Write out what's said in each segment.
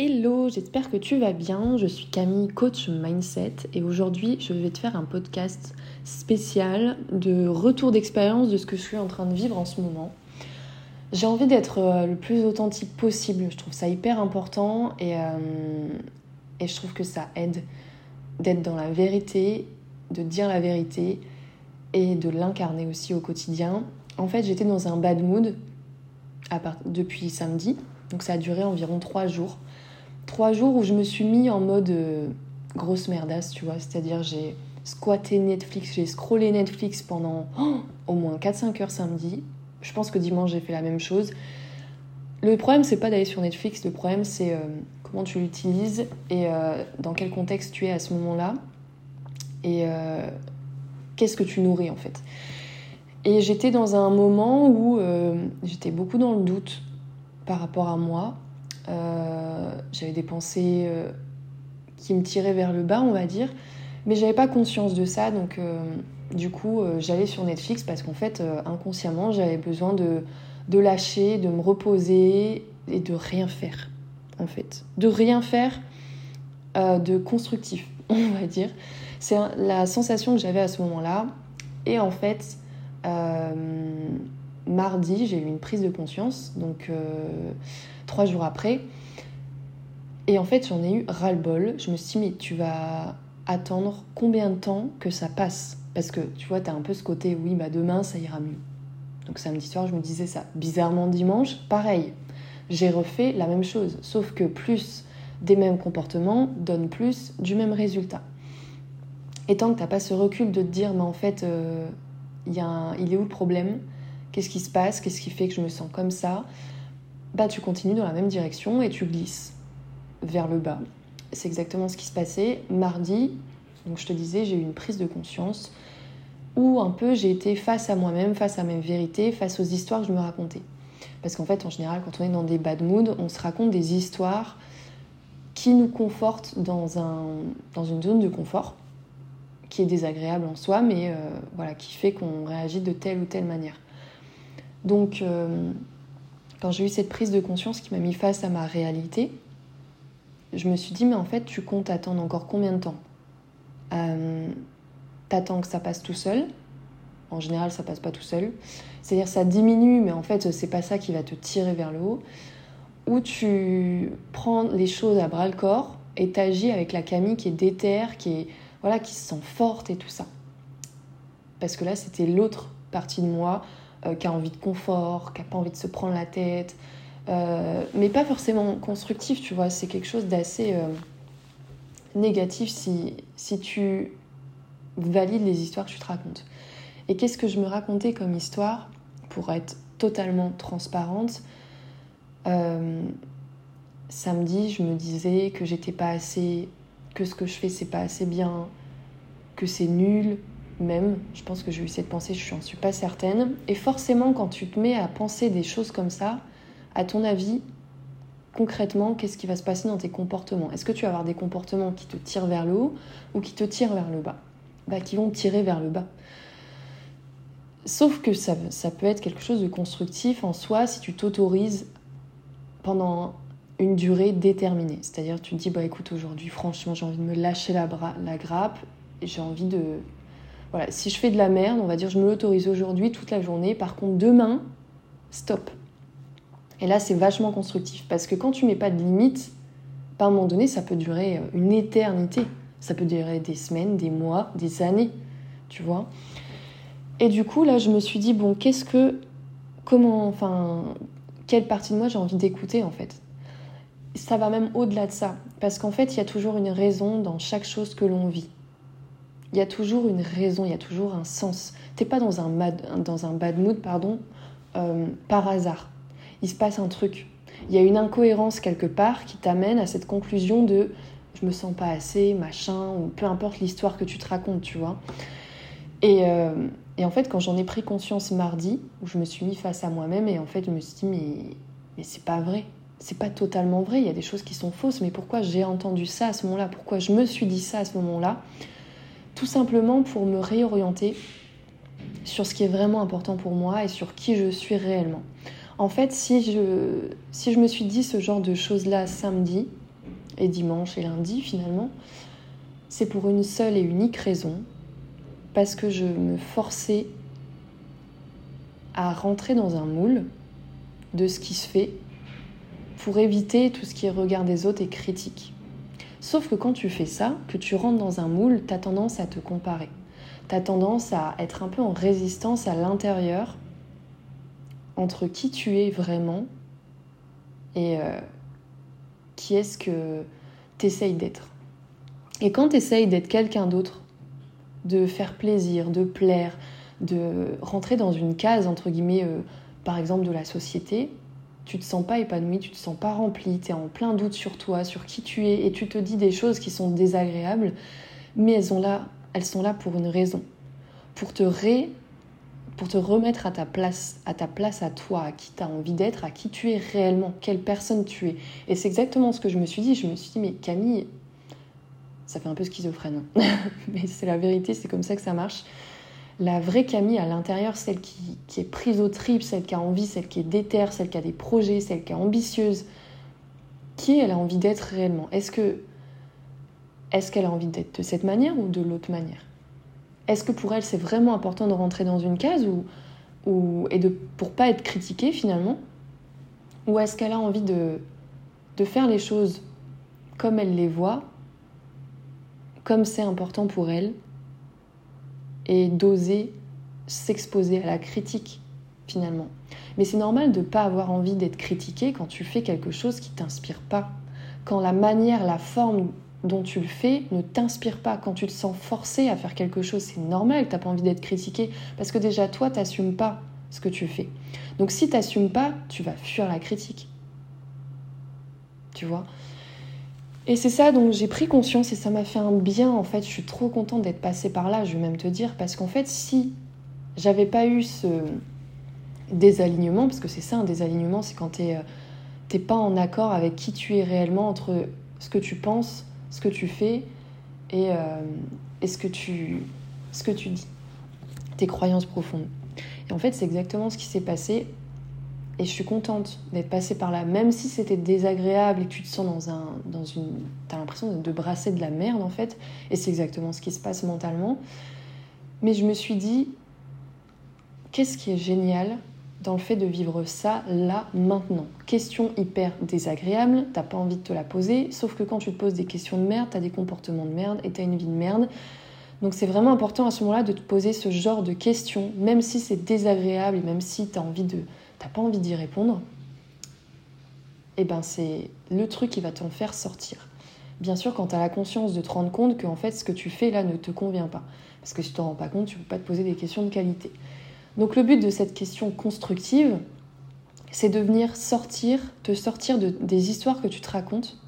Hello, j'espère que tu vas bien. Je suis Camille, coach mindset, et aujourd'hui je vais te faire un podcast spécial de retour d'expérience de ce que je suis en train de vivre en ce moment. J'ai envie d'être euh, le plus authentique possible, je trouve ça hyper important et, euh, et je trouve que ça aide d'être dans la vérité, de dire la vérité et de l'incarner aussi au quotidien. En fait, j'étais dans un bad mood depuis samedi, donc ça a duré environ trois jours trois jours où je me suis mis en mode euh, grosse merdasse, tu vois. C'est-à-dire, j'ai squatté Netflix, j'ai scrollé Netflix pendant oh, au moins 4-5 heures samedi. Je pense que dimanche, j'ai fait la même chose. Le problème, c'est pas d'aller sur Netflix, le problème, c'est euh, comment tu l'utilises et euh, dans quel contexte tu es à ce moment-là. Et qu'est-ce que tu nourris en fait. Et j'étais dans un moment où j'étais beaucoup dans le doute par rapport à moi, euh, j'avais des pensées euh, qui me tiraient vers le bas, on va dire. Mais j'avais pas conscience de ça, donc euh, du coup, j'allais sur Netflix parce qu'en fait, inconsciemment, j'avais besoin de, de lâcher, de me reposer et de rien faire, en fait. De rien faire de constructif, on va dire. C'est la sensation que j'avais à ce moment-là. Et en fait, mardi, j'ai eu une prise de conscience, donc trois jours après. Et en fait, j'en ai eu ras-le-bol. Je me suis dit, mais tu vas attendre combien de temps que ça passe? Parce que tu vois, tu as un peu ce côté, oui, bah demain, ça ira mieux. Donc samedi soir, je me disais ça. Bizarrement, dimanche, pareil. J'ai refait la même chose, sauf que plus des mêmes comportements donne plus du même résultat. Et tant que tu n'as pas ce recul de te dire, mais en fait, euh, y a il est où le problème? Qu'est-ce qui se passe? Qu'est-ce qui fait que je me sens comme ça? Bah, tu continues dans la même direction et tu glisses vers le bas. C'est exactement ce qui se passait. Mardi, donc je te disais, j'ai eu une prise de conscience où un peu j'ai été face à moi-même, face à mes vérités, face aux histoires que je me racontais. Parce qu'en fait, en général, quand on est dans des bad moods, on se raconte des histoires qui nous confortent dans, un, dans une zone de confort qui est désagréable en soi, mais euh, voilà, qui fait qu'on réagit de telle ou telle manière. Donc, euh, quand j'ai eu cette prise de conscience qui m'a mis face à ma réalité, je me suis dit, mais en fait, tu comptes attendre encore combien de temps? Euh, T'attends que ça passe tout seul? En général, ça passe pas tout seul. C'est-à-dire, ça diminue, mais en fait, c'est pas ça qui va te tirer vers le haut. Ou tu prends les choses à bras le corps et t'agis avec la Camille qui est déterre, qui voilà, qui se sent forte et tout ça. Parce que là, c'était l'autre partie de moi euh, qui a envie de confort, qui n'a pas envie de se prendre la tête, euh, mais pas forcément constructif, tu vois. C'est quelque chose d'assez euh, négatif si, si tu valides les histoires que tu te racontes. Et qu'est-ce que je me racontais comme histoire pour être totalement transparente Samedi, je me disais que j'étais pas assez, que ce que je fais c'est pas assez bien, que c'est nul, même. Je pense que j'ai eu cette pensée, je n'en suis pas certaine. Et forcément, quand tu te mets à penser des choses comme ça, à ton avis, concrètement, qu'est-ce qui va se passer dans tes comportements? Est-ce que tu vas avoir des comportements qui te tirent vers le haut ou qui te tirent vers le bas? Bah, Qui vont tirer vers le bas. Sauf que ça, peut être quelque chose de constructif en soi si tu t'autorises pendant une durée déterminée. C'est-à-dire tu te dis, bah écoute, aujourd'hui, franchement, j'ai envie de me lâcher la, la grappe, j'ai envie de si je fais de la merde, on va dire je me l'autorise aujourd'hui toute la journée. Par contre, demain, stop. Et là, c'est vachement constructif parce que quand tu mets pas de limite, à un moment donné, ça peut durer euh, une éternité. Ça peut durer des semaines, des mois, des années, tu vois. Et du coup, là, je me suis dit bon, qu'est-ce que, comment, enfin, quelle partie de moi j'ai envie d'écouter en fait? Ça va même au-delà de ça, parce qu'en fait, il y a toujours une raison dans chaque chose que l'on vit. Il y a toujours une raison, il y a toujours un sens. T'es pas dans un, bad mood pardon, euh, par hasard. Il se passe un truc. Il y a une incohérence quelque part qui t'amène à cette conclusion de je me sens pas assez, machin, ou peu importe l'histoire que tu te racontes, tu vois. Et, euh, et en fait, quand j'en ai pris conscience mardi, où je me suis mis face à moi-même, et en fait, je me suis dit, mais, mais c'est pas vrai. C'est pas totalement vrai. Il y a des choses qui sont fausses, mais pourquoi j'ai entendu ça à ce moment-là? Pourquoi je me suis dit ça à ce moment-là? Tout simplement pour me réorienter sur ce qui est vraiment important pour moi et sur qui je suis réellement. En fait, si je, me suis dit ce genre de choses-là samedi, et dimanche et lundi finalement, c'est pour une seule et unique raison, parce que je me forçais à rentrer dans un moule de ce qui se fait pour éviter tout ce qui est regard des autres et critique. Sauf que quand tu fais ça, que tu rentres dans un moule, tu as tendance à te comparer. Tu as tendance à être un peu en résistance à l'intérieur entre qui tu es vraiment et euh, qui est-ce que tu essayes d'être. Et quand tu essayes d'être quelqu'un d'autre, de faire plaisir, de plaire, de rentrer dans une case, entre guillemets, euh, par exemple de la société, tu te sens pas épanoui, tu te sens pas rempli, tu es en plein doute sur toi, sur qui tu es, et tu te dis des choses qui sont désagréables, mais elles, sont là, elles sont là pour une raison. Pour te ré pour te remettre à ta place, à ta place à toi, à qui tu as envie d'être, à qui tu es réellement, quelle personne tu es. Et c'est exactement ce que je me suis dit. Je me suis dit, mais Camille, ça fait un peu schizophrène, hein. mais c'est la vérité, c'est comme ça que ça marche. La vraie Camille à l'intérieur, celle qui, est prise au trip, celle qui a envie, celle qui est déterre, celle qui a des projets, celle qui est ambitieuse, qui elle a envie d'être réellement? Est-ce que est-ce qu'elle a envie d'être de cette manière ou de l'autre manière? Est-ce que pour elle c'est vraiment important de rentrer dans une case ou, ou et de pour pas être critiquée finalement? Ou est-ce qu'elle a envie de faire les choses comme elle les voit, comme c'est important pour elle et d'oser s'exposer à la critique finalement. Mais c'est normal de ne pas avoir envie d'être critiqué quand tu fais quelque chose qui t'inspire pas. Quand la manière, la forme dont tu le fais ne t'inspire pas. Quand tu te sens forcé à faire quelque chose, c'est normal que tu n'as pas envie d'être critiqué parce que déjà toi, tu n'assumes pas ce que tu fais. Donc si tu n'assumes pas, tu vas fuir la critique. Tu vois? Et c'est ça, donc j'ai pris conscience et ça m'a fait un bien en fait. Je suis trop contente d'être passée par là, je vais même te dire, parce qu'en fait, si j'avais pas eu ce désalignement, parce que c'est ça un désalignement, c'est quand t'es euh, pas en accord avec qui tu es réellement entre ce que tu penses, ce que tu fais et, euh, ce que tu dis, tes croyances profondes. Et en fait, c'est exactement ce qui s'est passé et je suis contente d'être passée par là, même si c'était désagréable et que tu te sens dans un, dans une, t'as l'impression de brasser de la merde en fait. Et c'est exactement ce qui se passe mentalement. Mais je me suis dit, qu'est-ce qui est génial dans le fait de vivre ça là maintenant? Question hyper désagréable, t'as pas envie de te la poser, sauf que quand tu te poses des questions de merde, t'as des comportements de merde et t'as une vie de merde. Donc c'est vraiment important à ce moment-là de te poser ce genre de questions, même si c'est désagréable et même si t'as envie de t'as pas envie d'y répondre, eh ben c'est le truc qui va t'en faire sortir. Bien sûr, quand tu la conscience de te rendre compte que en fait ce que tu fais là ne te convient pas. Parce que si tu t'en rends pas compte, tu peux pas te poser des questions de qualité. Donc le but de cette question constructive, c'est de venir sortir, te sortir de, des histoires que tu te racontes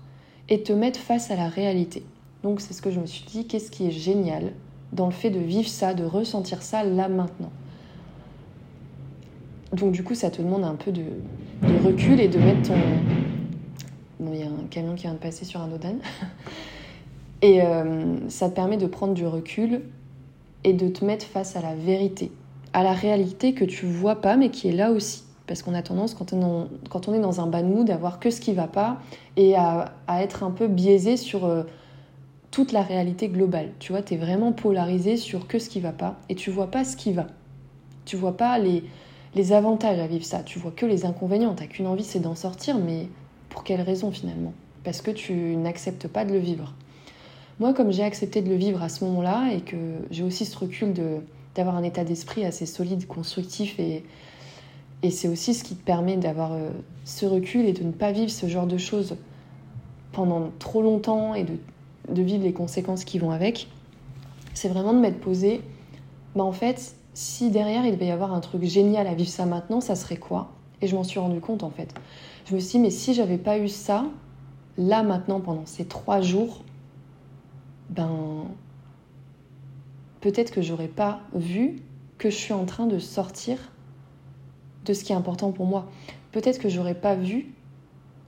et te mettre face à la réalité. Donc c'est ce que je me suis dit, qu'est-ce qui est génial dans le fait de vivre ça, de ressentir ça là maintenant? Donc du coup, ça te demande un peu de, recul et de mettre ton... Bon, il y a un camion qui vient de passer sur un Odan. et euh, ça te permet de prendre du recul et de te mettre face à la vérité, à la réalité que tu vois pas mais qui est là aussi. Parce qu'on a tendance, quand on, quand on est dans un bad mood, à voir que ce qui va pas et à, être un peu biaisé sur euh, toute la réalité globale. Tu vois, tu es vraiment polarisé sur que ce qui va pas et tu vois pas ce qui va. Tu vois pas les, les avantages à vivre ça. Tu vois que les inconvénients. T'as qu'une envie, c'est d'en sortir, mais pour quelle raison finalement? Parce que tu n'acceptes pas de le vivre. Moi, comme j'ai accepté de le vivre à ce moment-là et que j'ai aussi ce recul d'avoir un état d'esprit assez solide, constructif et, et c'est aussi ce qui te permet d'avoir euh, ce recul et de ne pas vivre ce genre de choses pendant trop longtemps et de, de vivre les conséquences qui vont avec. C'est vraiment de m'être posé, bah en fait, si derrière il devait y avoir un truc génial à vivre ça maintenant, ça serait quoi? Et je m'en suis rendu compte en fait. Je me suis dit, mais si j'avais pas eu ça, là maintenant, pendant ces trois jours, ben. Peut-être que j'aurais pas vu que je suis en train de sortir de ce qui est important pour moi. Peut-être que j'aurais pas vu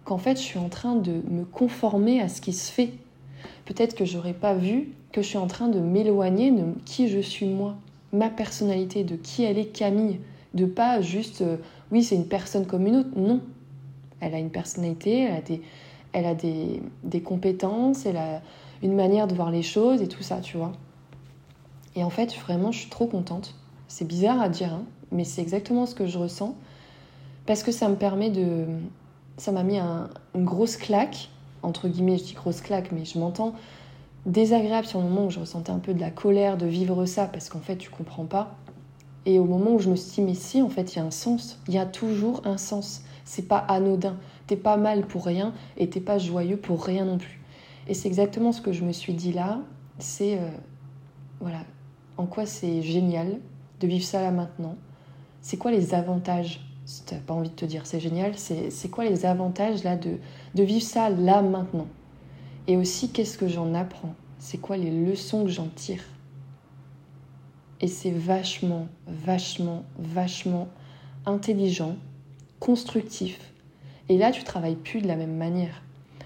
qu'en fait je suis en train de me conformer à ce qui se fait. Peut-être que j'aurais pas vu que je suis en train de m'éloigner de qui je suis moi ma personnalité, de qui elle est Camille, de pas juste euh, oui c'est une personne comme une autre, non. Elle a une personnalité, elle a, elle a des, des compétences, elle a une manière de voir les choses et tout ça, tu vois. Et en fait, vraiment, je suis trop contente. C'est bizarre à dire, hein, mais c'est exactement ce que je ressens. Parce que ça me permet de. Ça m'a mis une grosse claque, entre guillemets, je dis grosse claque, mais je m'entends désagréable sur le moment où je ressentais un peu de la colère de vivre ça, parce qu'en fait, tu comprends pas. Et au moment où je me suis dit, mais si, en fait, il y a un sens. Il y a toujours un sens. C'est pas anodin. T'es pas mal pour rien et t'es pas joyeux pour rien non plus. Et c'est exactement ce que je me suis dit là. C'est. Euh, voilà. En quoi c'est génial de vivre ça là maintenant. C'est quoi les avantages? Si t'as pas envie de te dire c'est génial, c'est quoi les avantages là de, de vivre ça là maintenant? Et aussi, qu'est-ce que j'en apprends? C'est quoi les leçons que j'en tire? Et c'est vachement, vachement, vachement intelligent, constructif. Et là, tu travailles plus de la même manière.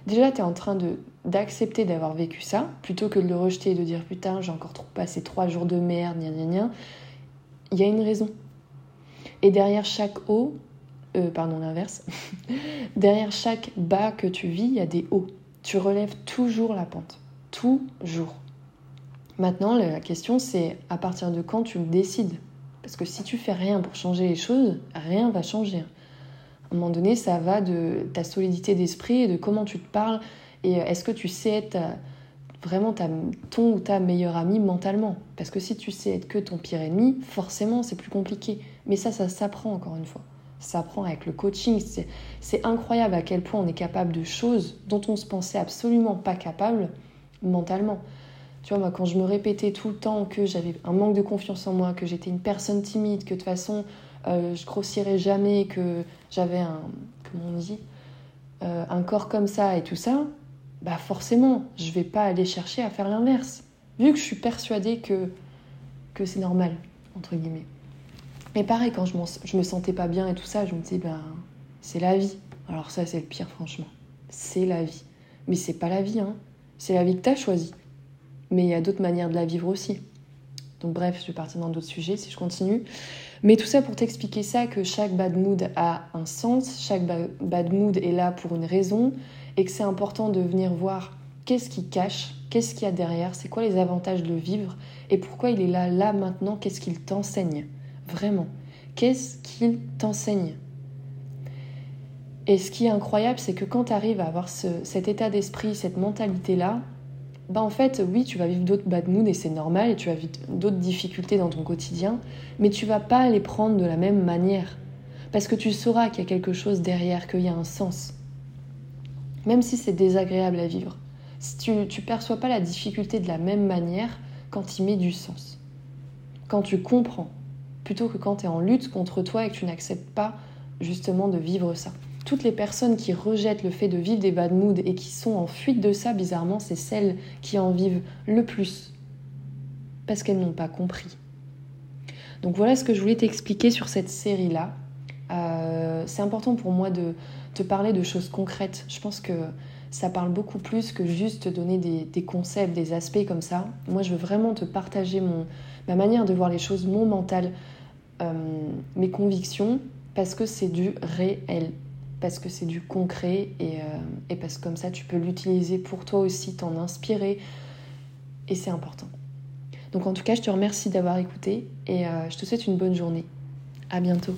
Déjà, tu es en train d'accepter d'avoir vécu ça, plutôt que de le rejeter et de dire putain, j'ai encore trop passé trois jours de merde, gna gna gna. Il y a une raison. Et derrière chaque haut, euh, pardon, l'inverse, derrière chaque bas que tu vis, il y a des hauts. Tu relèves toujours la pente. Toujours. Maintenant, la question c'est à partir de quand tu décides. Parce que si tu fais rien pour changer les choses, rien va changer. À un moment donné, ça va de ta solidité d'esprit et de comment tu te parles. Et est-ce que tu sais être vraiment ta, ton ou ta meilleure amie mentalement? Parce que si tu sais être que ton pire ennemi, forcément c'est plus compliqué. Mais ça, ça s'apprend encore une fois. Ça s'apprend avec le coaching. C'est incroyable à quel point on est capable de choses dont on se pensait absolument pas capable mentalement. Tu vois, moi, quand je me répétais tout le temps que j'avais un manque de confiance en moi, que j'étais une personne timide, que de toute façon, euh, je grossirais jamais, que j'avais un, comment on dit, euh, un corps comme ça et tout ça, bah forcément, je vais pas aller chercher à faire l'inverse. Vu que je suis persuadée que, que c'est normal, entre guillemets. Mais pareil, quand je, je me sentais pas bien et tout ça, je me disais, ben, c'est la vie. Alors ça, c'est le pire, franchement. C'est la vie. Mais c'est pas la vie, hein. C'est la vie que tu as choisie mais il y a d'autres manières de la vivre aussi. Donc bref, je vais partir dans d'autres sujets si je continue. Mais tout ça pour t'expliquer ça, que chaque bad mood a un sens, chaque bad mood est là pour une raison, et que c'est important de venir voir qu'est-ce qui cache, qu'est-ce qu'il y a derrière, c'est quoi les avantages de vivre, et pourquoi il est là, là, maintenant, qu'est-ce qu'il t'enseigne, vraiment. Qu'est-ce qu'il t'enseigne? Et ce qui est incroyable, c'est que quand tu arrives à avoir cet état d'esprit, cette mentalité-là, bah en fait, oui, tu vas vivre d'autres bad moods et c'est normal, et tu vas vivre d'autres difficultés dans ton quotidien, mais tu vas pas les prendre de la même manière. Parce que tu sauras qu'il y a quelque chose derrière, qu'il y a un sens. Même si c'est désagréable à vivre. Si tu, tu perçois pas la difficulté de la même manière quand il met du sens. Quand tu comprends, plutôt que quand tu es en lutte contre toi et que tu n'acceptes pas justement de vivre ça toutes les personnes qui rejettent le fait de vivre des bad moods et qui sont en fuite de ça, bizarrement, c'est celles qui en vivent le plus. Parce qu'elles n'ont pas compris. Donc voilà ce que je voulais t'expliquer sur cette série-là. Euh, c'est important pour moi de te parler de choses concrètes. Je pense que ça parle beaucoup plus que juste te donner des, concepts, des aspects comme ça. Moi, je veux vraiment te partager mon, ma manière de voir les choses, mon mental, euh, mes convictions, parce que c'est du réel parce que c'est du concret et, euh, et, parce que comme ça tu peux l'utiliser pour toi aussi, t'en inspirer et c'est important. Donc en tout cas, je te remercie d'avoir écouté et euh, je te souhaite une bonne journée. À bientôt.